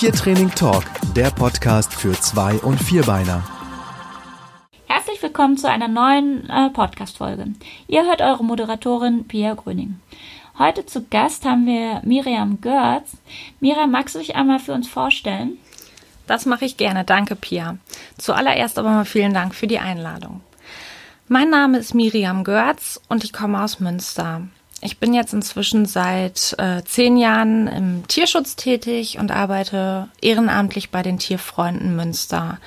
Tiertraining Talk, der Podcast für Zwei- und Vierbeiner. Herzlich willkommen zu einer neuen äh, Podcast-Folge. Ihr hört eure Moderatorin Pia Gröning. Heute zu Gast haben wir Miriam Görz. Miriam, magst du dich einmal für uns vorstellen? Das mache ich gerne. Danke, Pia. Zuallererst aber mal vielen Dank für die Einladung. Mein Name ist Miriam Görz und ich komme aus Münster. Ich bin jetzt inzwischen seit äh, zehn Jahren im Tierschutz tätig und arbeite ehrenamtlich bei den Tierfreunden Münster.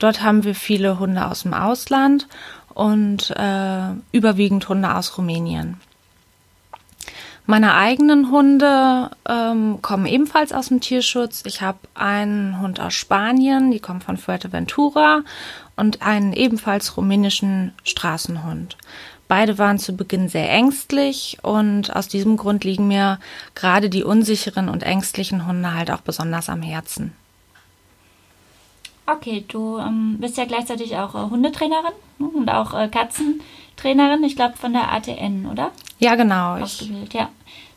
Dort haben wir viele Hunde aus dem Ausland und äh, überwiegend Hunde aus Rumänien. Meine eigenen Hunde ähm, kommen ebenfalls aus dem Tierschutz. Ich habe einen Hund aus Spanien, die kommt von Fuerteventura, und einen ebenfalls rumänischen Straßenhund. Beide waren zu Beginn sehr ängstlich und aus diesem Grund liegen mir gerade die unsicheren und ängstlichen Hunde halt auch besonders am Herzen. Okay, du ähm, bist ja gleichzeitig auch äh, Hundetrainerin ne, und auch äh, Katzentrainerin, ich glaube von der ATN, oder? Ja, genau. Ausgebildet, ja.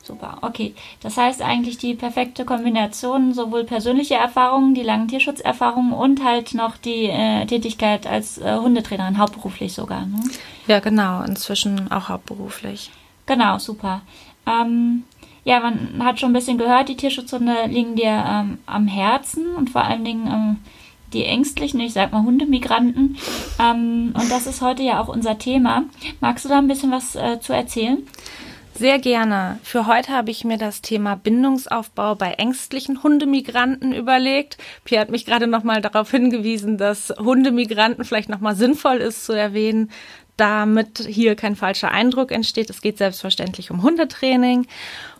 Super, okay. Das heißt eigentlich die perfekte Kombination, sowohl persönliche Erfahrungen, die langen Tierschutzerfahrungen und halt noch die äh, Tätigkeit als äh, Hundetrainerin, hauptberuflich sogar. Ne? Ja, genau, inzwischen auch hauptberuflich. Genau, super. Ähm, ja, man hat schon ein bisschen gehört, die Tierschutzhunde liegen dir ähm, am Herzen und vor allen Dingen ähm, die ängstlichen, ich sag mal Hundemigranten. Ähm, und das ist heute ja auch unser Thema. Magst du da ein bisschen was äh, zu erzählen? Sehr gerne. Für heute habe ich mir das Thema Bindungsaufbau bei ängstlichen Hundemigranten überlegt. Pierre hat mich gerade nochmal darauf hingewiesen, dass Hundemigranten vielleicht nochmal sinnvoll ist zu erwähnen, damit hier kein falscher Eindruck entsteht. Es geht selbstverständlich um Hundetraining.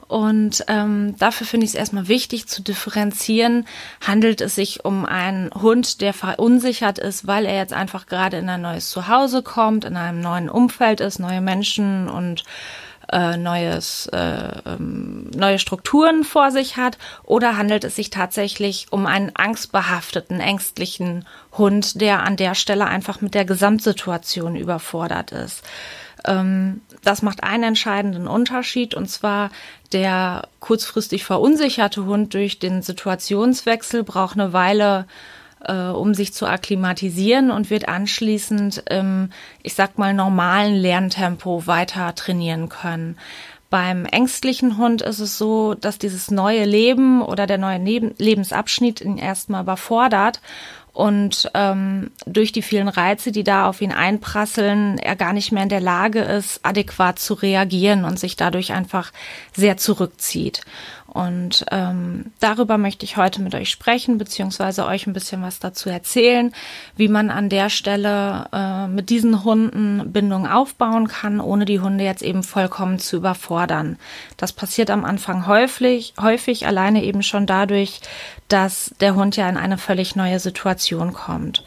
Und ähm, dafür finde ich es erstmal wichtig zu differenzieren. Handelt es sich um einen Hund, der verunsichert ist, weil er jetzt einfach gerade in ein neues Zuhause kommt, in einem neuen Umfeld ist, neue Menschen und äh, neues, äh, ähm, neue Strukturen vor sich hat oder handelt es sich tatsächlich um einen angstbehafteten, ängstlichen Hund, der an der Stelle einfach mit der Gesamtsituation überfordert ist. Ähm, das macht einen entscheidenden Unterschied und zwar der kurzfristig verunsicherte Hund durch den Situationswechsel braucht eine Weile äh, um sich zu akklimatisieren und wird anschließend im, ich sag mal, normalen Lerntempo weiter trainieren können. Beim ängstlichen Hund ist es so, dass dieses neue Leben oder der neue Lebensabschnitt ihn erstmal überfordert und ähm, durch die vielen Reize, die da auf ihn einprasseln, er gar nicht mehr in der Lage ist, adäquat zu reagieren und sich dadurch einfach sehr zurückzieht. Und ähm, darüber möchte ich heute mit euch sprechen, beziehungsweise euch ein bisschen was dazu erzählen, wie man an der Stelle äh, mit diesen Hunden Bindung aufbauen kann, ohne die Hunde jetzt eben vollkommen zu überfordern. Das passiert am Anfang häufig, häufig alleine eben schon dadurch, dass der Hund ja in eine völlig neue Situation kommt.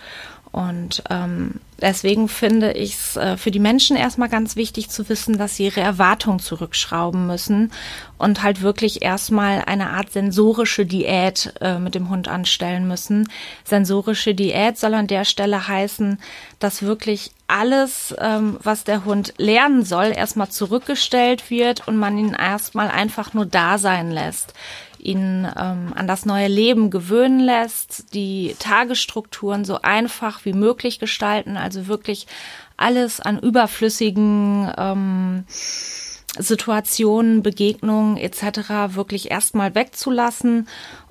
Und ähm, deswegen finde ich es äh, für die Menschen erstmal ganz wichtig zu wissen, dass sie ihre Erwartungen zurückschrauben müssen und halt wirklich erstmal eine Art sensorische Diät äh, mit dem Hund anstellen müssen. Sensorische Diät soll an der Stelle heißen, dass wirklich alles, ähm, was der Hund lernen soll, erstmal zurückgestellt wird und man ihn erstmal einfach nur da sein lässt ihn ähm, an das neue Leben gewöhnen lässt, die Tagesstrukturen so einfach wie möglich gestalten, also wirklich alles an überflüssigen ähm, Situationen, Begegnungen etc. wirklich erstmal wegzulassen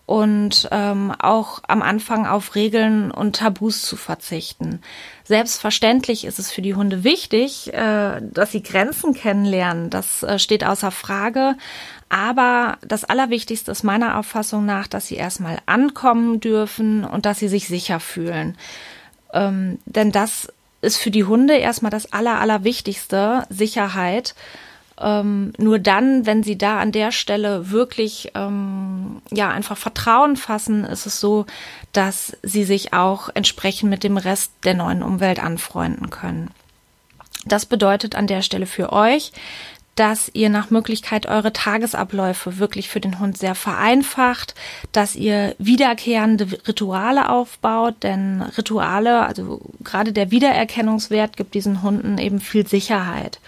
und ähm, auch am Anfang auf Regeln und Tabus zu verzichten. Selbstverständlich ist es für die Hunde wichtig, äh, dass sie Grenzen kennenlernen. Das äh, steht außer Frage. Aber das Allerwichtigste ist meiner Auffassung nach, dass sie erstmal ankommen dürfen und dass sie sich sicher fühlen. Ähm, denn das ist für die Hunde erstmal das Aller, Allerwichtigste, Sicherheit. Ähm, nur dann, wenn sie da an der Stelle wirklich ähm, ja einfach Vertrauen fassen, ist es so, dass sie sich auch entsprechend mit dem Rest der neuen Umwelt anfreunden können. Das bedeutet an der Stelle für euch, dass ihr nach Möglichkeit eure Tagesabläufe wirklich für den Hund sehr vereinfacht, dass ihr wiederkehrende Rituale aufbaut, denn Rituale, also gerade der Wiedererkennungswert gibt diesen Hunden eben viel Sicherheit.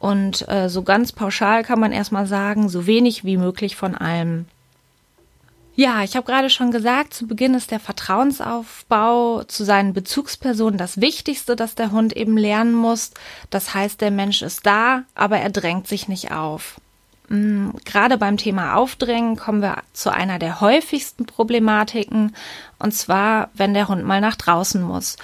Und äh, so ganz pauschal kann man erstmal sagen, so wenig wie möglich von allem. Ja, ich habe gerade schon gesagt, zu Beginn ist der Vertrauensaufbau zu seinen Bezugspersonen das Wichtigste, dass der Hund eben lernen muss. Das heißt, der Mensch ist da, aber er drängt sich nicht auf. Mm, gerade beim Thema Aufdrängen kommen wir zu einer der häufigsten Problematiken, und zwar, wenn der Hund mal nach draußen muss.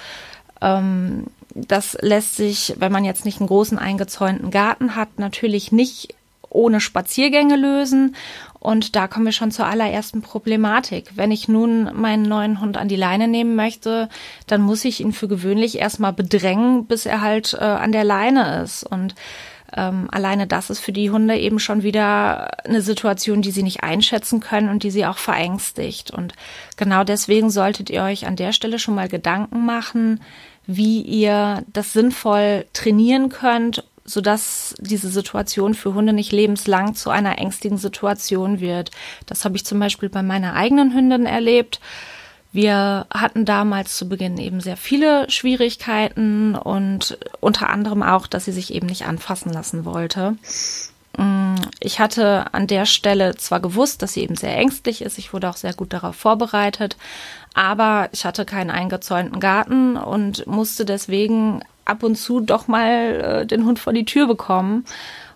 Ähm, das lässt sich, wenn man jetzt nicht einen großen eingezäunten Garten hat, natürlich nicht ohne Spaziergänge lösen. Und da kommen wir schon zur allerersten Problematik. Wenn ich nun meinen neuen Hund an die Leine nehmen möchte, dann muss ich ihn für gewöhnlich erstmal bedrängen, bis er halt äh, an der Leine ist. Und ähm, alleine das ist für die Hunde eben schon wieder eine Situation, die sie nicht einschätzen können und die sie auch verängstigt. Und genau deswegen solltet ihr euch an der Stelle schon mal Gedanken machen, wie ihr das sinnvoll trainieren könnt sodass diese Situation für Hunde nicht lebenslang zu einer ängstigen Situation wird. Das habe ich zum Beispiel bei meiner eigenen Hündin erlebt. Wir hatten damals zu Beginn eben sehr viele Schwierigkeiten und unter anderem auch, dass sie sich eben nicht anfassen lassen wollte. Mm, ich hatte an der Stelle zwar gewusst, dass sie eben sehr ängstlich ist, ich wurde auch sehr gut darauf vorbereitet, aber ich hatte keinen eingezäunten Garten und musste deswegen ab und zu doch mal äh, den Hund vor die Tür bekommen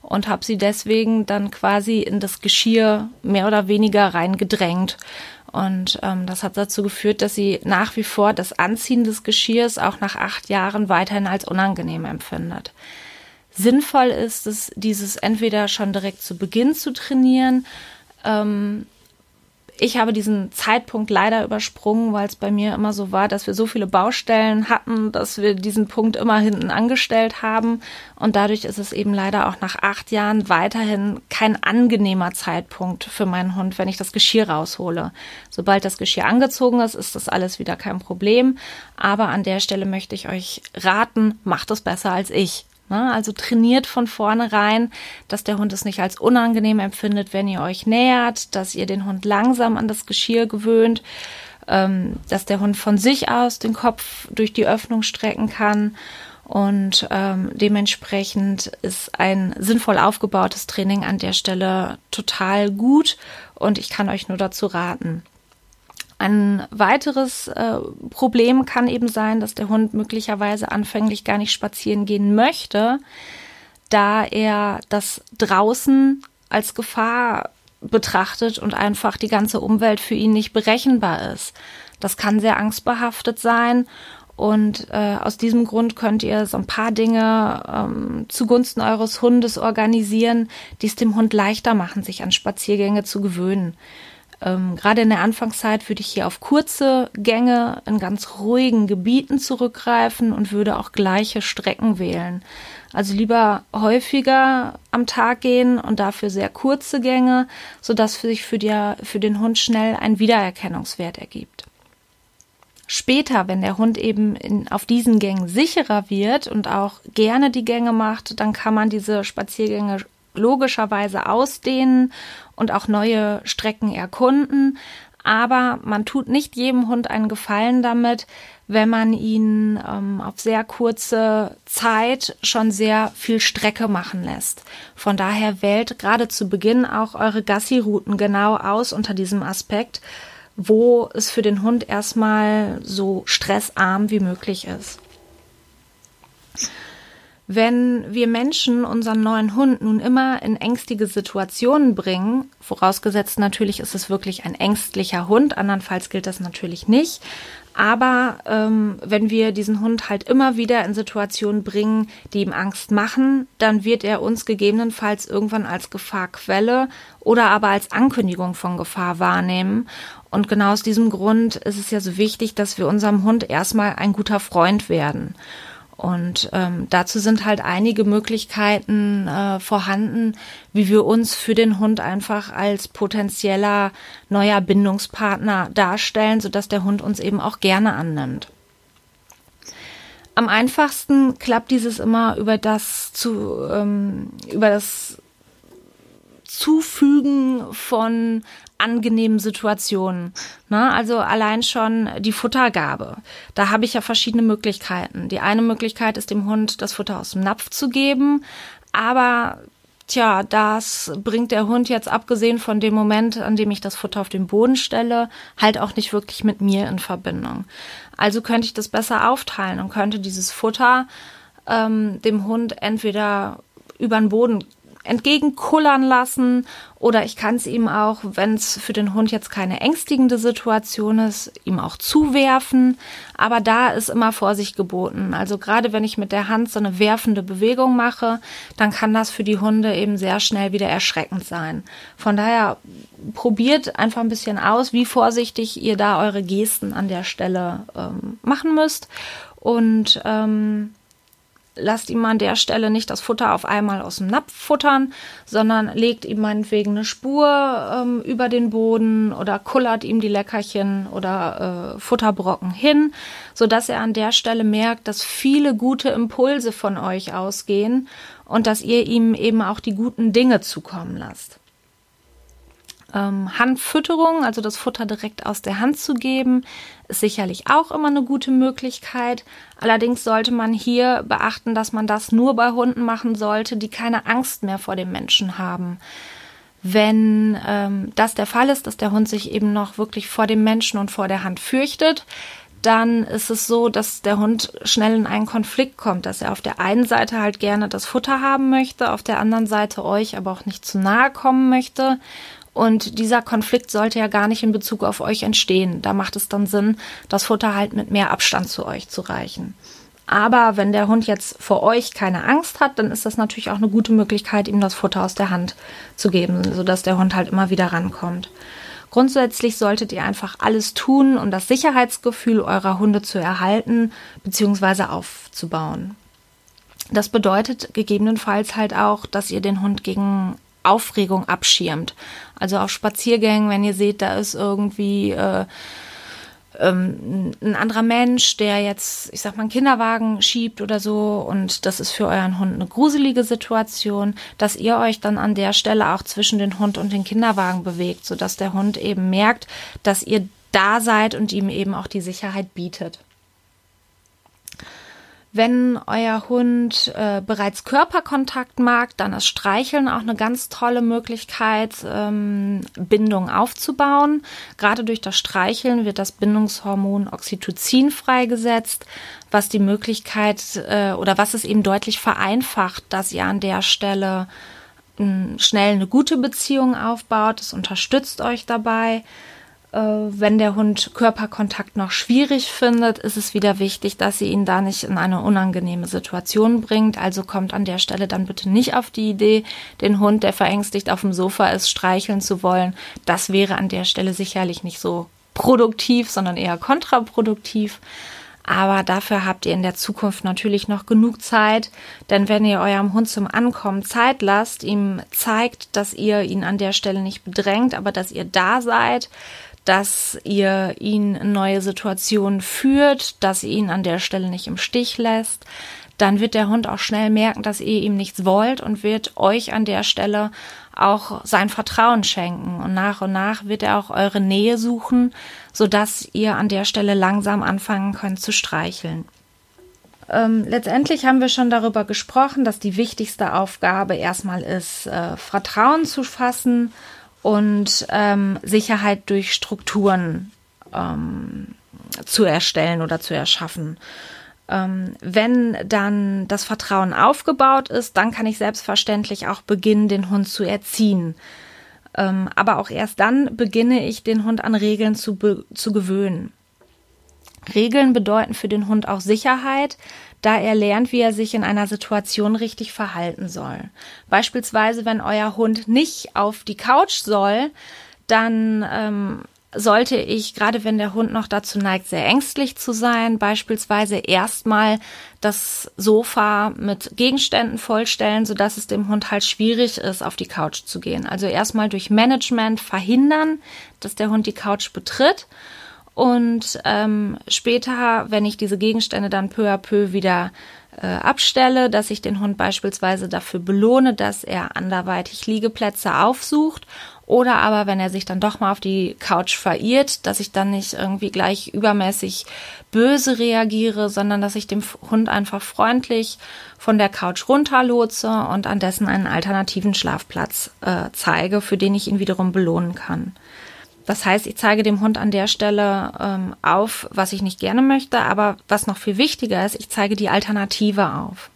und habe sie deswegen dann quasi in das Geschirr mehr oder weniger reingedrängt. Und ähm, das hat dazu geführt, dass sie nach wie vor das Anziehen des Geschirrs auch nach acht Jahren weiterhin als unangenehm empfindet. Sinnvoll ist es, dieses entweder schon direkt zu Beginn zu trainieren, ähm, ich habe diesen Zeitpunkt leider übersprungen, weil es bei mir immer so war, dass wir so viele Baustellen hatten, dass wir diesen Punkt immer hinten angestellt haben. Und dadurch ist es eben leider auch nach acht Jahren weiterhin kein angenehmer Zeitpunkt für meinen Hund, wenn ich das Geschirr raushole. Sobald das Geschirr angezogen ist, ist das alles wieder kein Problem. Aber an der Stelle möchte ich euch raten, macht es besser als ich. Ne? Also trainiert von vornherein, dass der Hund es nicht als unangenehm empfindet, wenn ihr euch nähert, dass ihr den Hund langsam an das Geschirr gewöhnt, ähm, dass der Hund von sich aus den Kopf durch die Öffnung strecken kann. Und ähm, dementsprechend ist ein sinnvoll aufgebautes Training an der Stelle total gut und ich kann euch nur dazu raten. Ein weiteres äh, Problem kann eben sein, dass der Hund möglicherweise anfänglich gar nicht spazieren gehen möchte, da er das draußen als Gefahr betrachtet und einfach die ganze Umwelt für ihn nicht berechenbar ist. Das kann sehr angstbehaftet sein und äh, aus diesem Grund könnt ihr so ein paar Dinge ähm, zugunsten eures Hundes organisieren, die es dem Hund leichter machen, sich an Spaziergänge zu gewöhnen. Ähm, Gerade in der Anfangszeit würde ich hier auf kurze Gänge in ganz ruhigen Gebieten zurückgreifen und würde auch gleiche Strecken wählen. Also lieber häufiger am Tag gehen und dafür sehr kurze Gänge, sodass sich für, die, für den Hund schnell ein Wiedererkennungswert ergibt. Später, wenn der Hund eben in, auf diesen Gängen sicherer wird und auch gerne die Gänge macht, dann kann man diese Spaziergänge logischerweise ausdehnen und auch neue Strecken erkunden. Aber man tut nicht jedem Hund einen Gefallen damit, wenn man ihn ähm, auf sehr kurze Zeit schon sehr viel Strecke machen lässt. Von daher wählt gerade zu Beginn auch eure Gassi-Routen genau aus unter diesem Aspekt, wo es für den Hund erstmal so stressarm wie möglich ist. Wenn wir Menschen unseren neuen Hund nun immer in ängstige Situationen bringen, vorausgesetzt natürlich ist es wirklich ein ängstlicher Hund, andernfalls gilt das natürlich nicht, aber ähm, wenn wir diesen Hund halt immer wieder in Situationen bringen, die ihm Angst machen, dann wird er uns gegebenenfalls irgendwann als Gefahrquelle oder aber als Ankündigung von Gefahr wahrnehmen. Und genau aus diesem Grund ist es ja so wichtig, dass wir unserem Hund erstmal ein guter Freund werden. Und ähm, dazu sind halt einige Möglichkeiten äh, vorhanden, wie wir uns für den Hund einfach als potenzieller neuer Bindungspartner darstellen, sodass der Hund uns eben auch gerne annimmt. Am einfachsten klappt dieses immer über das zu ähm, über das Zufügen von angenehmen Situationen. Ne? Also allein schon die Futtergabe. Da habe ich ja verschiedene Möglichkeiten. Die eine Möglichkeit ist dem Hund das Futter aus dem Napf zu geben, aber tja, das bringt der Hund jetzt abgesehen von dem Moment, an dem ich das Futter auf den Boden stelle, halt auch nicht wirklich mit mir in Verbindung. Also könnte ich das besser aufteilen und könnte dieses Futter ähm, dem Hund entweder über den Boden entgegenkullern lassen oder ich kann es ihm auch, wenn es für den Hund jetzt keine ängstigende Situation ist, ihm auch zuwerfen. Aber da ist immer Vorsicht geboten. Also gerade wenn ich mit der Hand so eine werfende Bewegung mache, dann kann das für die Hunde eben sehr schnell wieder erschreckend sein. Von daher probiert einfach ein bisschen aus, wie vorsichtig ihr da eure Gesten an der Stelle ähm, machen müsst. Und ähm, lasst ihm an der Stelle nicht das Futter auf einmal aus dem Napf futtern, sondern legt ihm meinetwegen eine Spur ähm, über den Boden oder kullert ihm die Leckerchen oder äh, Futterbrocken hin, sodass er an der Stelle merkt, dass viele gute Impulse von euch ausgehen und dass ihr ihm eben auch die guten Dinge zukommen lasst. Ähm, Handfütterung, also das Futter direkt aus der Hand zu geben, ist sicherlich auch immer eine gute Möglichkeit. Allerdings sollte man hier beachten, dass man das nur bei Hunden machen sollte, die keine Angst mehr vor dem Menschen haben. Wenn ähm, das der Fall ist, dass der Hund sich eben noch wirklich vor dem Menschen und vor der Hand fürchtet, dann ist es so, dass der Hund schnell in einen Konflikt kommt, dass er auf der einen Seite halt gerne das Futter haben möchte, auf der anderen Seite euch aber auch nicht zu nahe kommen möchte und dieser Konflikt sollte ja gar nicht in Bezug auf euch entstehen. Da macht es dann Sinn, das Futter halt mit mehr Abstand zu euch zu reichen. Aber wenn der Hund jetzt vor euch keine Angst hat, dann ist das natürlich auch eine gute Möglichkeit, ihm das Futter aus der Hand zu geben, sodass der Hund halt immer wieder rankommt. Grundsätzlich solltet ihr einfach alles tun, um das Sicherheitsgefühl eurer Hunde zu erhalten bzw. aufzubauen. Das bedeutet gegebenenfalls halt auch, dass ihr den Hund gegen Aufregung abschirmt. Also auf Spaziergängen, wenn ihr seht, da ist irgendwie äh, ähm, ein anderer Mensch, der jetzt, ich sag mal, einen Kinderwagen schiebt oder so und das ist für euren Hund eine gruselige Situation, dass ihr euch dann an der Stelle auch zwischen den Hund und den Kinderwagen bewegt, sodass der Hund eben merkt, dass ihr da seid und ihm eben auch die Sicherheit bietet. Wenn euer Hund äh, bereits Körperkontakt mag, dann ist Streicheln auch eine ganz tolle Möglichkeit, ähm, Bindung aufzubauen. Gerade durch das Streicheln wird das Bindungshormon Oxytocin freigesetzt, was die Möglichkeit äh, oder was es eben deutlich vereinfacht, dass ihr an der Stelle hm, schnell eine gute Beziehung aufbaut. Es unterstützt euch dabei. Äh, wenn der Hund Körperkontakt noch schwierig findet, ist es wieder wichtig, dass sie ihn da nicht in eine unangenehme Situation bringt. Also kommt an der Stelle dann bitte nicht auf die Idee, den Hund, der verängstigt auf dem Sofa ist, streicheln zu wollen. Das wäre an der Stelle sicherlich nicht so produktiv, sondern eher kontraproduktiv. Aber dafür habt ihr in der Zukunft natürlich noch genug Zeit, denn wenn ihr eurem Hund zum Ankommen Zeit lasst, ihm zeigt, dass ihr ihn an der Stelle nicht bedrängt, aber dass ihr da seid, dass ihr ihn in neue Situationen führt, dass ihr ihn an der Stelle nicht im Stich lässt, dann wird der Hund auch schnell merken, dass ihr ihm nichts wollt und wird euch an der Stelle auch sein Vertrauen schenken. Und nach und nach wird er auch eure Nähe suchen, sodass ihr an der Stelle langsam anfangen könnt zu streicheln. Ähm, letztendlich haben wir schon darüber gesprochen, dass die wichtigste Aufgabe erstmal ist, äh, Vertrauen zu fassen und ähm, Sicherheit durch Strukturen ähm, zu erstellen oder zu erschaffen. Ähm, wenn dann das Vertrauen aufgebaut ist, dann kann ich selbstverständlich auch beginnen, den Hund zu erziehen. Ähm, aber auch erst dann beginne ich, den Hund an Regeln zu, zu gewöhnen. Regeln bedeuten für den Hund auch Sicherheit, da er lernt, wie er sich in einer Situation richtig verhalten soll. Beispielsweise, wenn euer Hund nicht auf die Couch soll, dann ähm, sollte ich, gerade wenn der Hund noch dazu neigt, sehr ängstlich zu sein, beispielsweise erstmal das Sofa mit Gegenständen vollstellen, sodass es dem Hund halt schwierig ist, auf die Couch zu gehen. Also erstmal durch Management verhindern, dass der Hund die Couch betritt und ähm, später, wenn ich diese Gegenstände dann peu à peu wieder äh, abstelle, dass ich den Hund beispielsweise dafür belohne, dass er anderweitig Liegeplätze aufsucht Oder aber, wenn er sich dann doch mal auf die Couch verirrt, dass ich dann nicht irgendwie gleich übermäßig böse reagiere, sondern dass ich dem Hund einfach freundlich von der Couch runterlotse und an dessen einen alternativen Schlafplatz äh, zeige, für den ich ihn wiederum belohnen kann. Das heißt, ich zeige dem Hund an der Stelle ähm, auf, was ich nicht gerne möchte, aber was noch viel wichtiger ist, ich zeige die Alternative auf.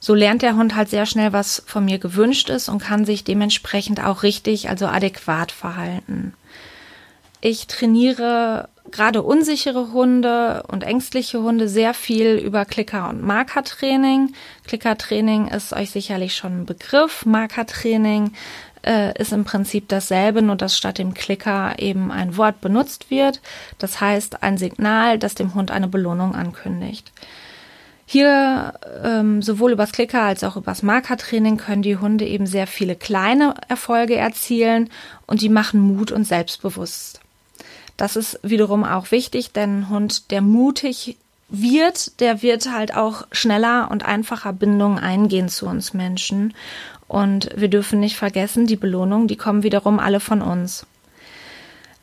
So lernt der Hund halt sehr schnell, was von mir gewünscht ist und kann sich dementsprechend auch richtig, also adäquat verhalten. Ich trainiere gerade unsichere Hunde und ängstliche Hunde sehr viel über Klicker- und Markertraining. Klickertraining ist euch sicherlich schon ein Begriff. Markertraining äh, ist im Prinzip dasselbe, nur dass statt dem Klicker eben ein Wort benutzt wird. Das heißt ein Signal, das dem Hund eine Belohnung ankündigt. Hier ähm, sowohl übers Klicker als auch übers Markertraining können die Hunde eben sehr viele kleine Erfolge erzielen und die machen Mut und selbstbewusst. Das ist wiederum auch wichtig, denn ein Hund, der mutig wird, der wird halt auch schneller und einfacher Bindungen eingehen zu uns Menschen. Und wir dürfen nicht vergessen, die Belohnungen, die kommen wiederum alle von uns.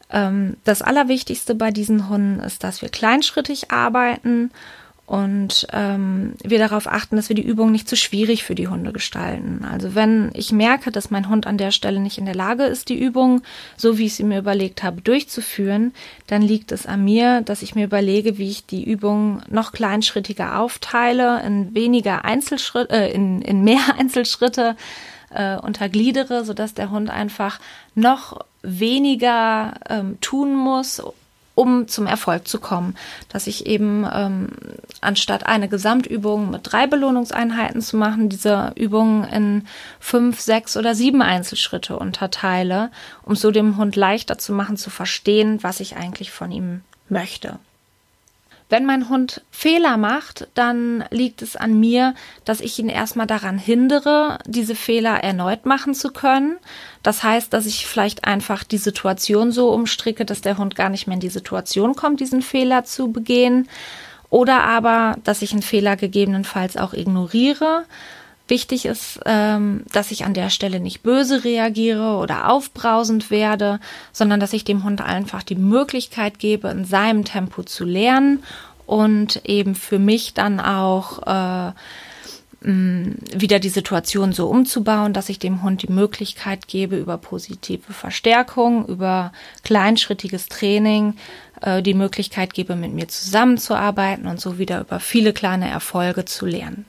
Ähm, das Allerwichtigste bei diesen Hunden ist, dass wir kleinschrittig arbeiten und ähm, wir darauf achten, dass wir die Übung nicht zu schwierig für die Hunde gestalten. Also wenn ich merke, dass mein Hund an der Stelle nicht in der Lage ist, die Übung, so wie ich sie mir überlegt habe, durchzuführen, dann liegt es an mir, dass ich mir überlege, wie ich die Übung noch kleinschrittiger aufteile, in weniger Einzelschritte, äh, in, in mehr Einzelschritte äh, untergliedere, sodass der Hund einfach noch weniger ähm, tun muss, um zum Erfolg zu kommen. Dass ich eben ähm, anstatt eine Gesamtübung mit drei Belohnungseinheiten zu machen, diese Übung in fünf, sechs oder sieben Einzelschritte unterteile, um so dem Hund leichter zu machen, zu verstehen, was ich eigentlich von ihm möchte. Wenn mein Hund Fehler macht, dann liegt es an mir, dass ich ihn erstmal daran hindere, diese Fehler erneut machen zu können. Das heißt, dass ich vielleicht einfach die Situation so umstricke, dass der Hund gar nicht mehr in die Situation kommt, diesen Fehler zu begehen. Oder aber, dass ich einen Fehler gegebenenfalls auch ignoriere Wichtig ist, ähm, dass ich an der Stelle nicht böse reagiere oder aufbrausend werde, sondern dass ich dem Hund einfach die Möglichkeit gebe, in seinem Tempo zu lernen und eben für mich dann auch äh, wieder die Situation so umzubauen, dass ich dem Hund die Möglichkeit gebe, über positive Verstärkung, über kleinschrittiges Training, äh, die Möglichkeit gebe, mit mir zusammenzuarbeiten und so wieder über viele kleine Erfolge zu lernen.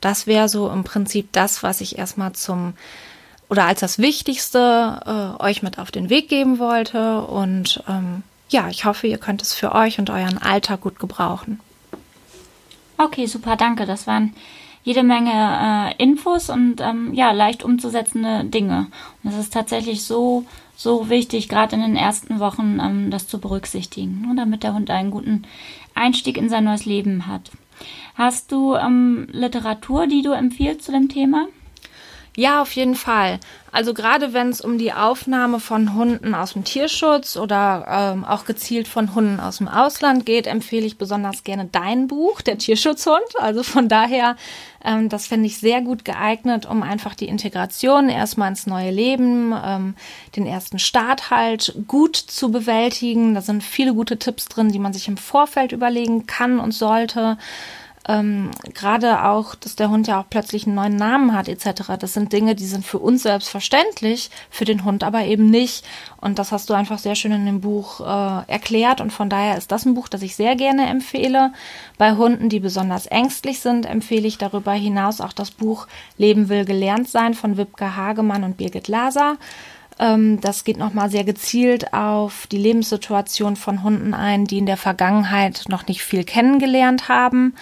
Das wäre so im Prinzip das, was ich erstmal zum oder als das Wichtigste äh, euch mit auf den Weg geben wollte. Und ähm, ja, ich hoffe, ihr könnt es für euch und euren Alltag gut gebrauchen. Okay, super, danke. Das waren jede Menge äh, Infos und ähm, ja, leicht umzusetzende Dinge. Und es ist tatsächlich so, so wichtig, gerade in den ersten Wochen ähm, das zu berücksichtigen, ne, damit der Hund einen guten Einstieg in sein neues Leben hat. Hast du ähm, Literatur, die du empfiehlst zu dem Thema? Ja, auf jeden Fall. Also gerade wenn es um die Aufnahme von Hunden aus dem Tierschutz oder ähm, auch gezielt von Hunden aus dem Ausland geht, empfehle ich besonders gerne dein Buch, der Tierschutzhund. Also von daher, ähm, das finde ich sehr gut geeignet, um einfach die Integration erstmal ins neue Leben, ähm, den ersten Start halt gut zu bewältigen. Da sind viele gute Tipps drin, die man sich im Vorfeld überlegen kann und sollte ähm, gerade auch, dass der Hund ja auch plötzlich einen neuen Namen hat etc. Das sind Dinge, die sind für uns selbstverständlich, für den Hund aber eben nicht. Und das hast du einfach sehr schön in dem Buch äh, erklärt. Und von daher ist das ein Buch, das ich sehr gerne empfehle. Bei Hunden, die besonders ängstlich sind, empfehle ich darüber hinaus auch das Buch Leben will gelernt sein von Wipke Hagemann und Birgit Laser. Ähm, das geht nochmal sehr gezielt auf die Lebenssituation von Hunden ein, die in der Vergangenheit noch nicht viel kennengelernt haben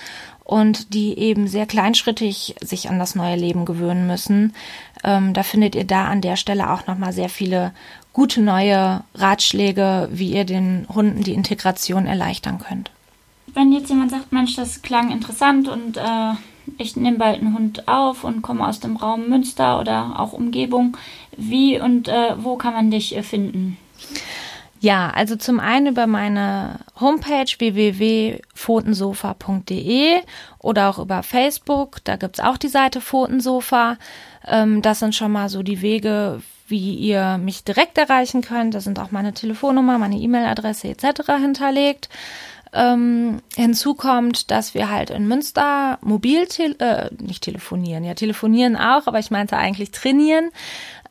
und die eben sehr kleinschrittig sich an das neue Leben gewöhnen müssen. Ähm, da findet ihr da an der Stelle auch nochmal sehr viele gute neue Ratschläge, wie ihr den Hunden die Integration erleichtern könnt. Wenn jetzt jemand sagt, Mensch, das klang interessant und äh, ich nehme bald einen Hund auf und komme aus dem Raum Münster oder auch Umgebung, wie und äh, wo kann man dich äh, finden? Ja, also zum einen über meine Homepage www.pfotensofa.de oder auch über Facebook. Da gibt's auch die Seite Pfotensofa. Ähm, das sind schon mal so die Wege, wie ihr mich direkt erreichen könnt. Da sind auch meine Telefonnummer, meine E-Mail-Adresse etc. hinterlegt. Ähm, hinzu kommt, dass wir halt in Münster mobil, äh, nicht telefonieren, ja telefonieren auch, aber ich meinte eigentlich trainieren.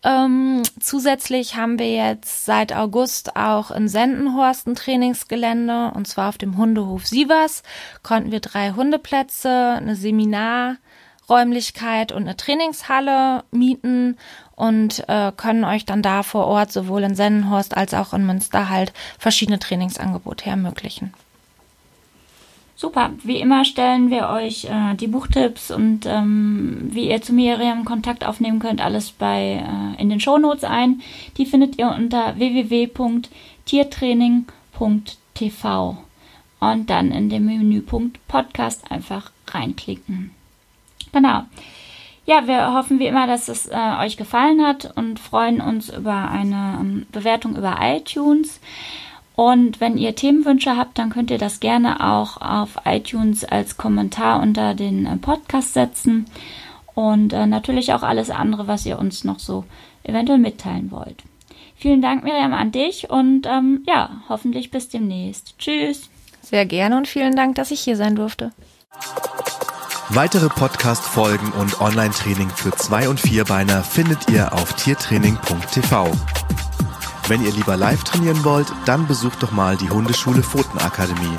Ähm, zusätzlich haben wir jetzt seit August auch in Sendenhorst ein Trainingsgelände und zwar auf dem Hundehof Sievers konnten wir drei Hundeplätze, eine Seminarräumlichkeit und eine Trainingshalle mieten und äh, können euch dann da vor Ort sowohl in Sendenhorst als auch in Münster halt verschiedene Trainingsangebote ermöglichen. Super. Wie immer stellen wir euch äh, die Buchtipps und ähm, wie ihr zu Miriam Kontakt aufnehmen könnt, alles bei äh, in den Shownotes ein. Die findet ihr unter www.tiertraining.tv und dann in dem Menüpunkt Podcast einfach reinklicken. Genau. Ja, wir hoffen wie immer, dass es äh, euch gefallen hat und freuen uns über eine ähm, Bewertung über iTunes. Und wenn ihr Themenwünsche habt, dann könnt ihr das gerne auch auf iTunes als Kommentar unter den äh, Podcast setzen. Und äh, natürlich auch alles andere, was ihr uns noch so eventuell mitteilen wollt. Vielen Dank, Miriam, an dich und ähm, ja, hoffentlich bis demnächst. Tschüss. Sehr gerne und vielen Dank, dass ich hier sein durfte. Weitere Podcast-Folgen und Online-Training für Zwei- und Vierbeiner findet ihr auf tiertraining.tv. Wenn ihr lieber live trainieren wollt, dann besucht doch mal die Hundeschule Pfotenakademie.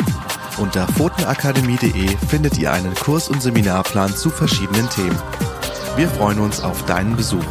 Unter pfotenakademie.de findet ihr einen Kurs- und Seminarplan zu verschiedenen Themen. Wir freuen uns auf deinen Besuch.